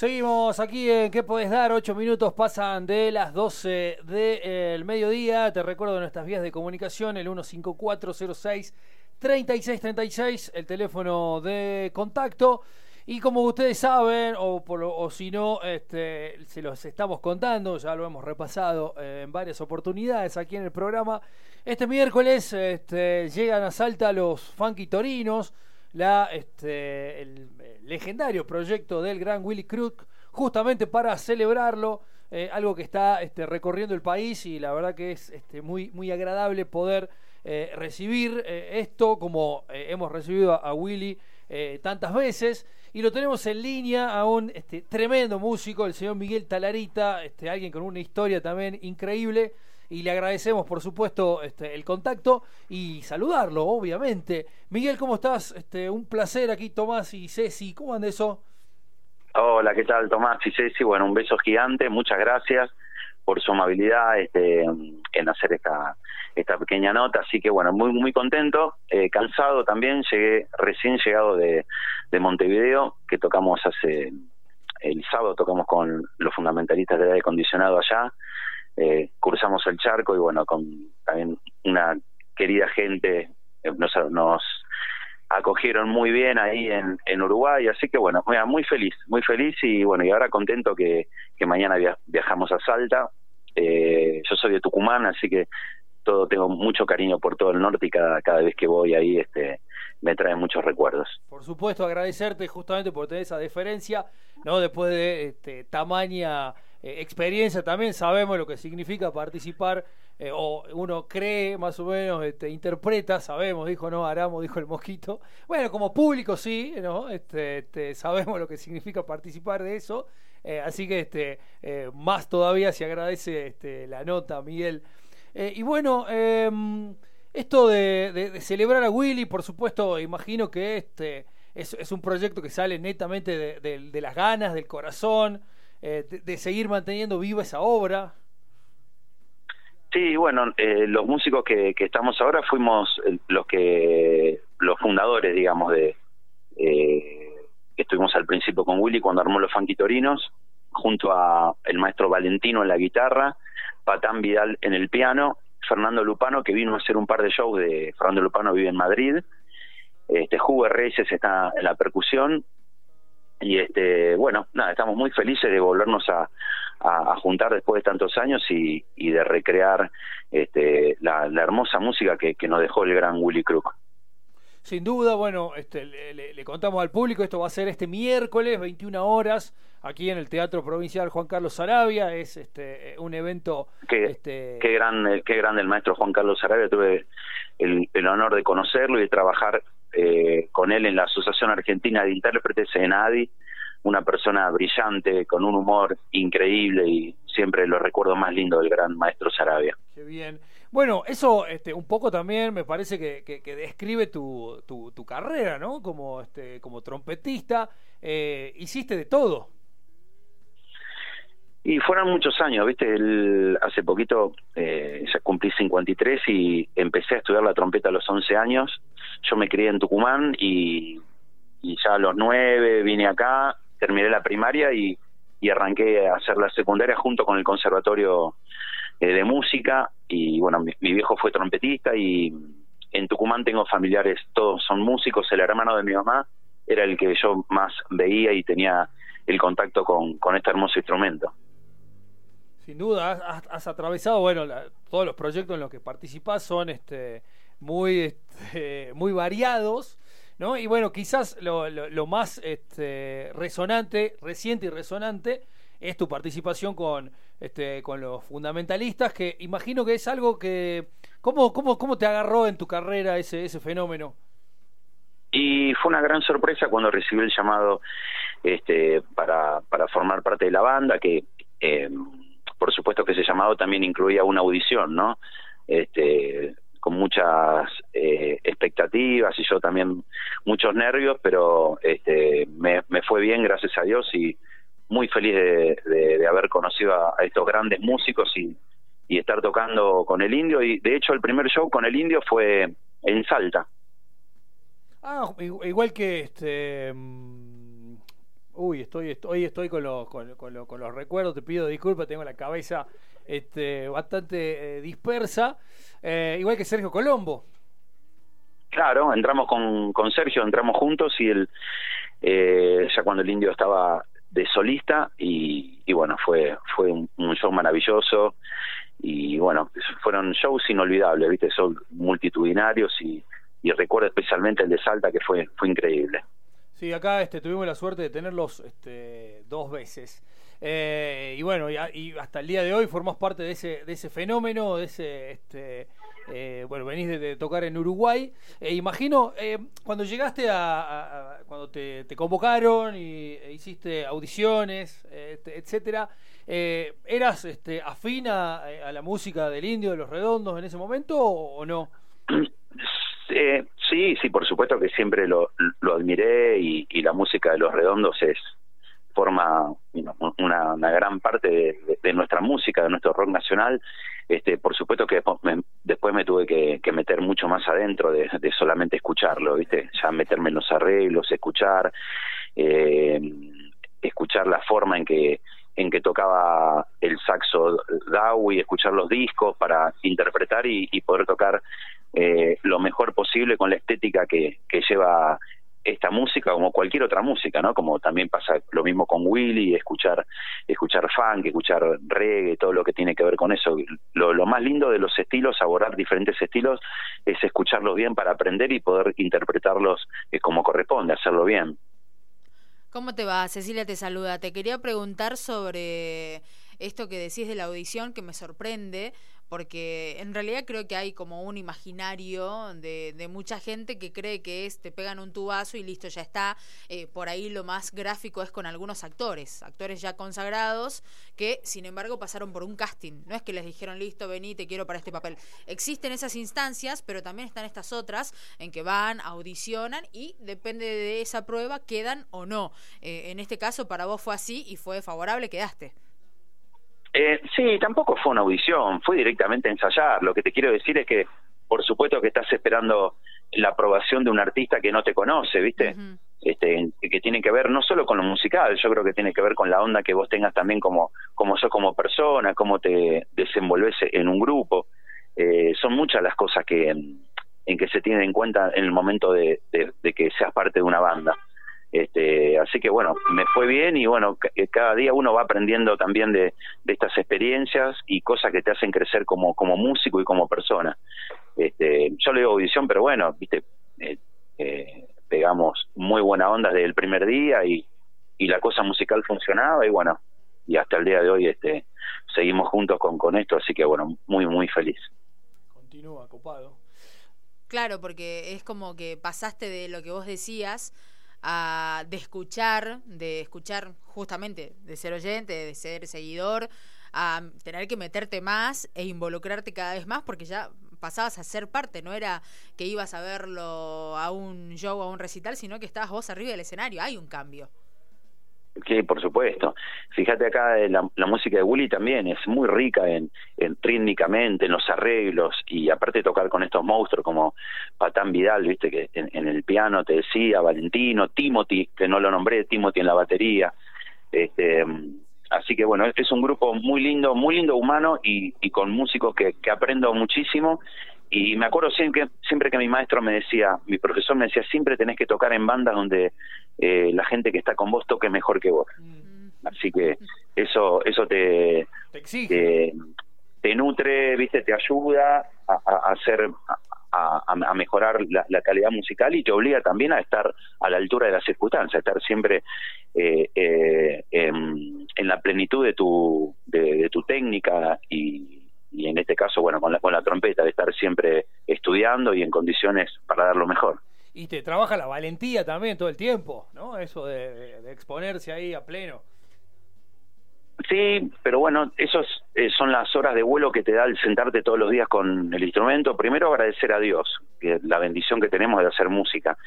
Seguimos aquí en ¿Qué podés dar? Ocho minutos pasan de las 12 del mediodía. Te recuerdo nuestras vías de comunicación, el 15406 3636, el teléfono de contacto. Y como ustedes saben, o, o si no, este, se los estamos contando, ya lo hemos repasado eh, en varias oportunidades aquí en el programa. Este miércoles este, llegan a Salta los Funky Torinos, la, este, el, legendario proyecto del gran Willy Crook, justamente para celebrarlo. Eh, algo que está este, recorriendo el país y la verdad que es este, muy, muy agradable poder eh, recibir esto como hemos recibido a Willy tantas veces. Y lo tenemos en línea a un este, tremendo músico, el señor Miguel Talarita, este, alguien con una historia también increíble. Y le agradecemos, por supuesto, este, el contacto y saludarlo, obviamente. Miguel, ¿cómo estás? Este, un placer aquí, Tomás y Ceci. ¿Cómo anda eso? Hola, ¿qué tal, Tomás y Ceci? Bueno, un beso gigante. Muchas gracias por su amabilidad este, en hacer esta esta pequeña nota, así que bueno, muy muy contento, eh, cansado también, llegué recién llegado de, de Montevideo, que tocamos hace el sábado tocamos con los fundamentalistas de aire acondicionado allá, eh, cruzamos el charco y bueno, con también una querida gente eh, nos, nos acogieron muy bien ahí en, en Uruguay, así que bueno, muy feliz, muy feliz y bueno, y ahora contento que, que mañana viajamos a Salta. Eh, yo soy de Tucumán, así que todo tengo mucho cariño por todo el norte y cada, cada vez que voy ahí este me trae muchos recuerdos. Por supuesto, agradecerte justamente por tener esa deferencia, ¿no? Después de este, tamaña eh, experiencia también sabemos lo que significa participar eh, o uno cree más o menos, este, interpreta, sabemos, dijo no, Aramo, dijo el mosquito. Bueno, como público sí, ¿no? Este, este sabemos lo que significa participar de eso, eh, así que este, más todavía se agradece este, la nota, Miguel. Y bueno, em, esto de, celebrar a Willy, por supuesto, imagino que este es, un proyecto que sale netamente de, las ganas, del corazón, eh, de, seguir manteniendo viva esa obra. Sí, bueno, eh, los músicos que, estamos ahora fuimos los que los fundadores, digamos, de estuvimos al principio con Willy cuando armó los Fanquitorinos, junto a el maestro Valentino en la guitarra Patán Vidal en el piano, Fernando Lupano que vino a hacer un par de shows de Fernando Lupano vive en Madrid, este Hugo Reyes está en la percusión y este bueno nada estamos muy felices de volvernos a, a, juntar después de tantos años y, y de recrear este, la, hermosa música que, que nos dejó el gran Willy Crook. Sin duda, bueno, este, le, contamos al público, esto va a ser este miércoles, 21 horas, aquí en el Teatro Provincial Juan Carlos Sarabia, es este un evento... Qué, este... qué, grande, qué grande el maestro Juan Carlos Sarabia, tuve el, honor de conocerlo y de trabajar con él en la Asociación Argentina de Intérpretes, en ADI, una persona brillante, con un humor increíble y siempre lo recuerdo más lindo del gran maestro Sarabia. Qué bien. Bueno, eso este, un poco también me parece que, que, describe tu, tu, carrera, ¿no? Como, este, como trompetista, eh, hiciste de todo. Y fueron muchos años, ¿viste? El, hace poquito eh, cumplí 53 y empecé a estudiar la trompeta a los 11 años. Yo me crié en Tucumán y, y ya a los 9 vine acá, terminé la primaria y, y arranqué a hacer la secundaria junto con el conservatorio eh, de música y bueno, mi, viejo fue trompetista y en Tucumán tengo familiares, todos son músicos, el hermano de mi mamá era el que yo más veía y tenía el contacto con, con este hermoso instrumento. Sin duda, has, atravesado, bueno, todos los proyectos en los que participas son este, muy, este, muy variados, ¿no? Y bueno, quizás lo, más este, resonante, reciente y resonante, es tu participación con, este, con los fundamentalistas, que imagino que es algo que... ¿Cómo, cómo, cómo te agarró en tu carrera ese, ese fenómeno? Y fue una gran sorpresa cuando recibí el llamado este, para, para formar parte de la banda, que eh, por supuesto que ese llamado también incluía una audición, ¿no? Este, con muchas eh, expectativas y yo también muchos nervios, pero este, me, me fue bien, gracias a Dios, y muy feliz de, haber conocido a, estos grandes músicos y, y, estar tocando con el indio. Y de hecho el primer show con el indio fue en Salta. Ah, igual que este... Uy, estoy, estoy, estoy con, los, con, con, los recuerdos, te pido disculpas, tengo la cabeza este, bastante eh, dispersa, eh, igual que Sergio Colombo. Claro, entramos con, con Sergio, entramos juntos y él, eh, ya cuando el indio estaba de solista y, bueno, fue, fue un, show maravilloso y bueno, fueron shows inolvidables, viste, son multitudinarios y, y recuerdo especialmente el de Salta que fue, fue increíble. Sí, acá este, tuvimos la suerte de tenerlos este, dos veces. Eh, y bueno, y, hasta el día de hoy formás parte de ese, de ese fenómeno, de ese, este, eh, bueno, venís de, tocar en Uruguay. Eh, imagino, cuando llegaste a, cuando te, convocaron y e hiciste audiciones, este, etcétera, ¿eras este, afín a, la música del indio, de los redondos en ese momento o no? Eh, sí, sí, por supuesto que siempre lo, lo admiré y, la música de Los Redondos es forma una, una, gran parte de, nuestra música, de nuestro rock nacional. Este, por supuesto que después me, tuve que, meter mucho más adentro de, solamente escucharlo, ¿viste? Ya meterme en los arreglos, escuchar, eh, escuchar la forma en que en que tocaba el saxo Dowie, escuchar los discos para interpretar y poder tocar eh, lo mejor posible con la estética que, lleva esta música como cualquier otra música, ¿no? Como también pasa lo mismo con Willy, escuchar escuchar funk, escuchar reggae, todo lo que tiene que ver con eso. Lo, lo más lindo de los estilos, abordar diferentes estilos, es escucharlos bien para aprender y poder interpretarlos eh, como corresponde, hacerlo bien. ¿Cómo te va? Cecilia te saluda. Te quería preguntar sobre esto que decís de la audición que me sorprende, porque en realidad creo que hay como un imaginario de, de mucha gente que cree que es te pegan un tubazo y listo, ya está. Eh, por ahí lo más gráfico es con algunos actores, actores ya consagrados que sin embargo pasaron por un casting. No es que les dijeron listo, vení, te quiero para este papel. Existen esas instancias, pero también están estas otras en que van, audicionan y depende de esa prueba quedan o no. Eh, en este caso para vos fue así y fue favorable, quedaste. Eh, sí, tampoco fue una audición, fue directamente a ensayar. Lo que te quiero decir es que, por supuesto que estás esperando la aprobación de un artista que no te conoce, ¿viste? este, que tiene que ver no solo con lo musical, yo creo que tiene que ver con la onda que vos tengas también como, como sos como persona, cómo te desenvolves en un grupo. Eh, son muchas las cosas que en, que se tienen en cuenta en el momento de que seas parte de una banda. Este, así que bueno, me fue bien y bueno, eh, cada día uno va aprendiendo también de, estas experiencias y cosas que te hacen crecer como, como músico y como persona. Este, yo le digo audición, pero bueno, viste, eh, eh, pegamos muy buena onda desde el primer día y, y la cosa musical funcionaba y bueno, y hasta el día de hoy este, seguimos juntos con, con esto, así que bueno, muy, muy feliz. Continúa, copado. Claro, porque es como que pasaste de lo que vos decías a, de escuchar, de escuchar justamente, de ser oyente, de ser seguidor, a tener que meterte más e involucrarte cada vez más porque ya pasabas a ser parte, no era que ibas a verlo a un show, a un recital, sino que estabas vos arriba del escenario, hay un cambio. Sí, por supuesto. Fíjate acá, eh, la, la, música de Willy también es muy rica en, en rítmicamente, en los arreglos, y aparte tocar con estos monstruos como Patán Vidal, viste que en, el piano te decía, Valentino, Timothy, que no lo nombré, Timothy en la batería. Este, así que bueno, es un grupo muy lindo, muy lindo humano y, y con músicos que, que aprendo muchísimo y me acuerdo siempre, siempre que mi maestro me decía, mi profesor me decía, siempre tenés que tocar en bandas donde eh, la gente que está con vos toque mejor que vos. Mm. Así que eso eso te, te, te, nutre, viste, te ayuda a, hacer a, a, mejorar la, calidad musical y te obliga también a estar a la altura de las circunstancias, a estar siempre eh, eh, en, en, la plenitud de tu de, de tu técnica y y en este caso, bueno, con la, con la trompeta, de estar siempre estudiando y en condiciones para dar lo mejor. Y te trabaja la valentía también todo el tiempo, ¿no? Eso de, exponerse ahí a pleno. Sí, pero bueno, esos eh, son las horas de vuelo que te da el sentarte todos los días con el instrumento. Primero agradecer a Dios, que la bendición que tenemos de hacer música.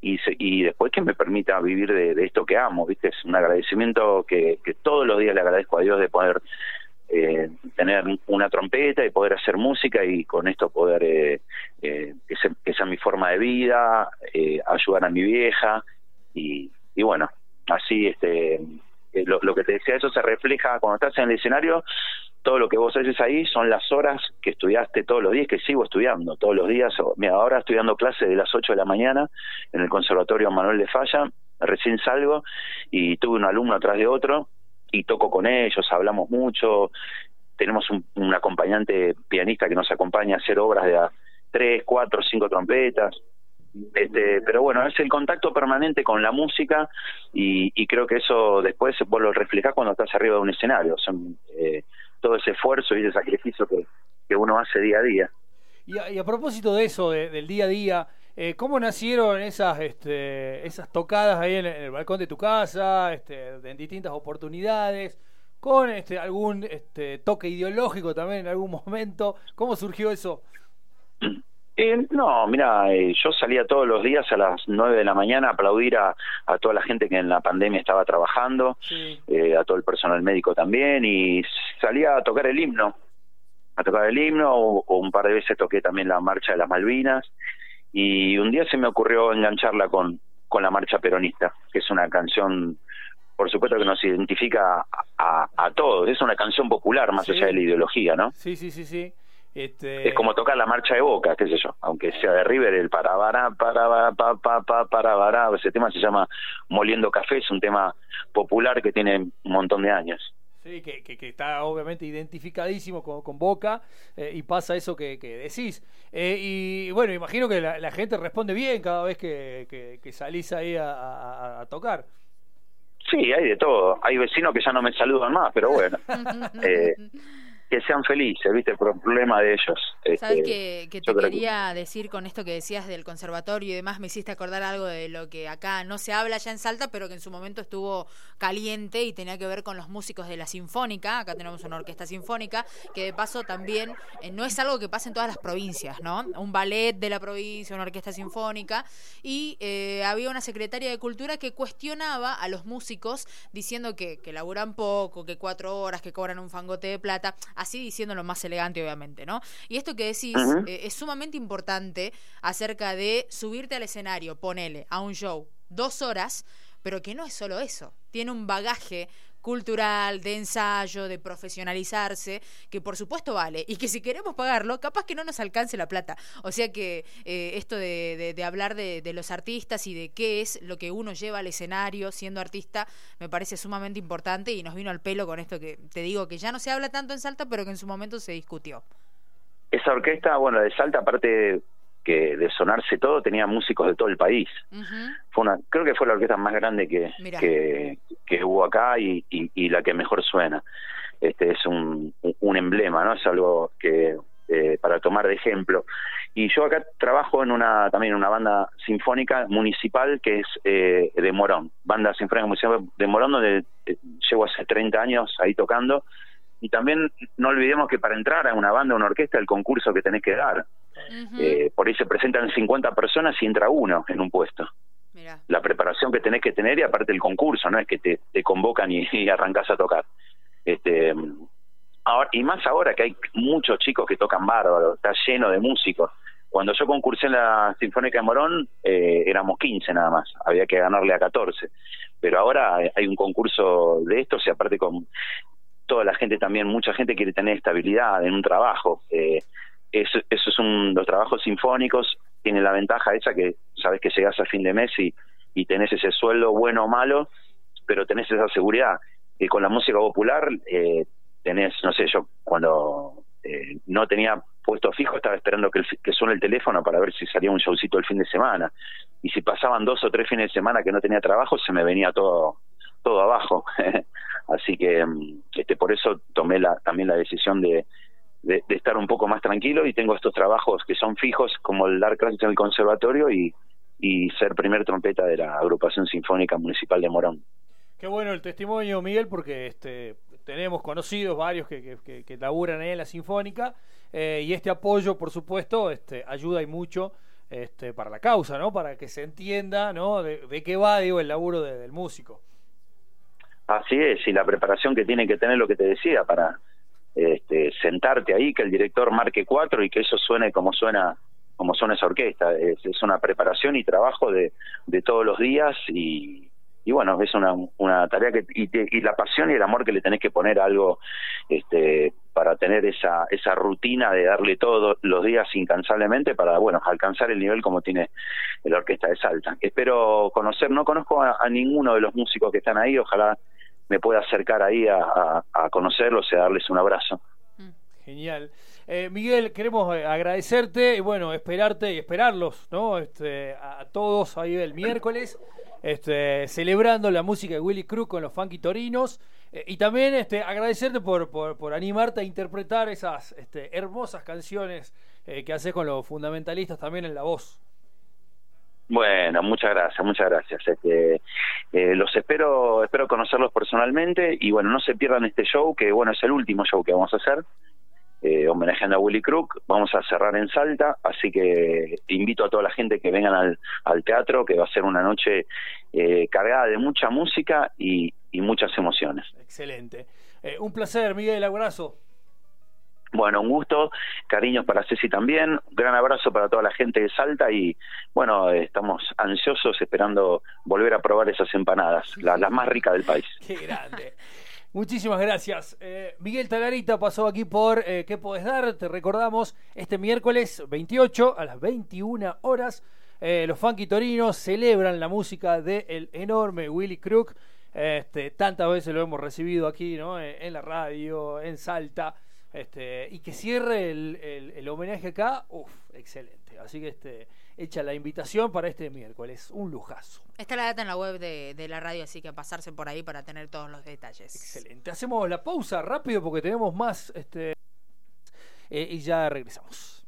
Y, y después que me permita vivir de, de, esto que amo, ¿viste? Es un agradecimiento que, que todos los días le agradezco a Dios de poder eh, tener una trompeta y poder hacer música y con esto poder eh, eh, que, sea, mi forma de vida, ayudar a mi vieja y, y bueno, así, este, eh, lo, que te decía, eso se refleja cuando estás en el escenario, todo lo que vos haces ahí son las horas que estudiaste todos los días, que sigo estudiando todos los días. Mira, ahora estudiando clase de las 8 de la mañana en el Conservatorio Manuel de Falla, recién salgo y tuve un alumno atrás de otro y toco con ellos, hablamos mucho, tenemos un, acompañante pianista que nos acompaña a hacer obras de a tres, cuatro, cinco trompetas. Este, pero bueno, es el contacto permanente con la música y, creo que eso después vos lo reflejás cuando estás arriba de un escenario. Son, eh, todo ese esfuerzo y ese sacrificio que, que uno hace día a día. Y a, propósito de eso, del día a día, eh, ¿cómo nacieron esas este, esas tocadas ahí en el, balcón de tu casa, este, en distintas oportunidades? con este, algún este, toque ideológico también en algún momento. ¿Cómo surgió eso? Eh, no, mira, eh, yo salía todos los días a las 9 de la mañana a aplaudir a, a toda la gente que en la pandemia estaba trabajando, eh, a todo el personal médico también, y salía a tocar el himno, a tocar el himno, o, un par de veces toqué también la marcha de las Malvinas, y un día se me ocurrió engancharla con, con la marcha peronista, que es una canción por supuesto que nos identifica a, a, todos. Es una canción popular más allá de la ideología, ¿no? Sí, sí, sí, sí. Este... Es como tocar la marcha de Boca, qué sé yo, aunque sea de River, el para para para pa pa pa para ese tema se llama Moliendo Café, es un tema popular que tiene un montón de años. Sí, que, que, está obviamente identificadísimo con, con Boca eh, y pasa eso que, que decís. Eh, y bueno, imagino que la, gente responde bien cada vez que, que salís ahí a, a tocar. Sí, hay de todo. Hay vecinos que ya no me saludan más, pero bueno. eh, que sean felices, ¿viste? Por el problema de ellos. ¿Sabes este, que, te quería decir con esto que decías del conservatorio y demás? Me hiciste acordar algo de lo que acá no se habla ya en Salta, pero que en su momento estuvo caliente y tenía que ver con los músicos de la Sinfónica. Acá tenemos una orquesta sinfónica, que de paso también eh, no es algo que pasa en todas las provincias, ¿no? Un ballet de la provincia, una orquesta sinfónica. Y eh, había una secretaria de Cultura que cuestionaba a los músicos diciendo que, que laburan poco, que cuatro horas, que cobran un fangote de plata así diciendo lo más elegante, obviamente, ¿no? Y esto que decís eh, es sumamente importante acerca de subirte al escenario, ponele a un show dos horas, pero que no es solo eso, tiene un bagaje cultural, de ensayo, de profesionalizarse, que por supuesto vale, y que si queremos pagarlo, capaz que no nos alcance la plata. O sea que eh, esto de, de, hablar de, de, los artistas y de qué es lo que uno lleva al escenario siendo artista, me parece sumamente importante y nos vino al pelo con esto que te digo que ya no se habla tanto en Salta, pero que en su momento se discutió. Esa orquesta, bueno, de Salta, aparte que de sonarse todo tenía músicos de todo el país. Fue una, creo que fue la orquesta más grande que, que, hubo acá y, y, la que mejor suena. Este es un, un emblema, ¿no? Es algo que eh, para tomar de ejemplo. Y yo acá trabajo en una también una banda sinfónica municipal que es eh, de Morón, banda sinfónica municipal de Morón donde eh, llevo hace 30 años ahí tocando. Y también no olvidemos que para entrar a una banda, a una orquesta, el concurso que tenés que dar. Eh, por ahí se presentan 50 personas y entra uno en un puesto. La preparación que tenés que tener y aparte el concurso, no es que te, te convocan y, y, arrancás a tocar. Este, ahora, y más ahora que hay muchos chicos que tocan bárbaro, está lleno de músicos. Cuando yo concursé en la Sinfónica de Morón, eh, éramos 15 nada más, había que ganarle a 14. Pero ahora hay un concurso de estos y aparte con toda la gente también, mucha gente quiere tener estabilidad en un trabajo. Eh, eso, eso es un, los trabajos sinfónicos tienen la ventaja esa que sabes que llegas a fin de mes y, y tenés ese sueldo bueno o malo, pero tenés esa seguridad. Y con la música popular eh, tenés, no sé, yo cuando eh, no tenía puesto fijo estaba esperando que, que suene el teléfono para ver si salía un showcito el fin de semana. Y si pasaban dos o tres fines de semana que no tenía trabajo, se me venía todo todo abajo. Así que mm, este por eso tomé la, también la decisión de, de, estar un poco más tranquilo y tengo estos trabajos que son fijos como el dar clases en el conservatorio y, y ser primer trompeta de la agrupación sinfónica municipal de Morón. Qué bueno el testimonio, Miguel, porque este, tenemos conocidos varios que, que, que, laburan ahí en la sinfónica eh, y este apoyo, por supuesto, este, ayuda y mucho este, para la causa, ¿no? Para que se entienda, ¿no? De, de qué va, digo, el laburo del músico. Así es, y la preparación que tiene que tener lo que te decía para este, sentarte ahí, que el director marque cuatro y que eso suene como suena como suena esa orquesta. Es, una preparación y trabajo de, de todos los días y, y bueno, es una, una tarea que y, y, la pasión y el amor que le tenés que poner a algo este para tener esa esa rutina de darle todos los días incansablemente para bueno alcanzar el nivel como tiene la orquesta de Salta espero conocer no conozco a, ninguno de los músicos que están ahí ojalá me pueda acercar ahí a, a, conocerlos y a darles un abrazo genial eh, Miguel, queremos eh, agradecerte y bueno, esperarte y esperarlos, ¿no? Este, a todos ahí el miércoles este, celebrando la música de Willy Cruz con los Funky Torinos. Eh, y también este, agradecerte por, por, animarte a interpretar esas este, hermosas canciones eh, que haces con los fundamentalistas también en la voz. Bueno, muchas gracias, muchas gracias. Este, eh, los espero, espero conocerlos personalmente y bueno, no se pierdan este show que bueno es el último show que vamos a hacer eh, homenajeando a Willy Crook. Vamos a cerrar en Salta, así que invito a toda la gente que vengan al, al teatro, que va a ser una noche eh, cargada de mucha música y, muchas emociones. Excelente. Eh, un placer, Miguel, abrazo. Bueno, un gusto, cariños para Ceci también, un gran abrazo para toda la gente de Salta y bueno, estamos ansiosos esperando volver a probar esas empanadas, las más ricas del país. Qué grande. Muchísimas gracias. Eh, Miguel Tagarita pasó aquí por eh, ¿Qué podés dar? Te recordamos, este miércoles 28 a las 21 horas, eh, los Funky Torinos celebran la música del enorme Willy Crook. Este, tantas veces lo hemos recibido aquí, ¿no? En la radio, en Salta. Este, y que cierre el, el homenaje acá, uff, excelente. Así que este hecha la invitación para este miércoles. Un lujazo. Está la data en la web de, la radio, así que pasarse por ahí para tener todos los detalles. Excelente. Hacemos la pausa rápido porque tenemos más este, eh, y ya regresamos.